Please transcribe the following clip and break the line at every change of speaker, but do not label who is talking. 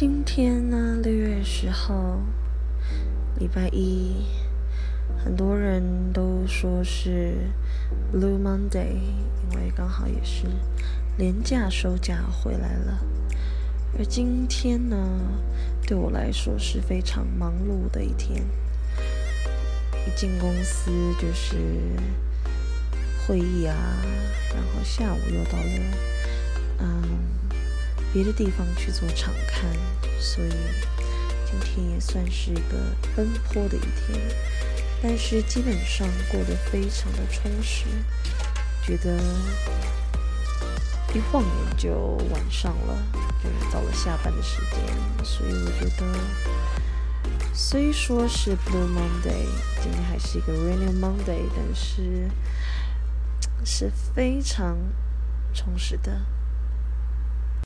今天呢，六月十号，礼拜一，很多人都说是 Blue Monday，因为刚好也是年假收假回来了。而今天呢，对我来说是非常忙碌的一天。一进公司就是会议啊，然后下午又到了，别的地方去做场刊，所以今天也算是一个奔波的一天，但是基本上过得非常的充实，觉得一晃眼就晚上了，就是到了下班的时间，所以我觉得虽说是 Blue Monday，今天还是一个 Rainy Monday，但是 是非常充实的。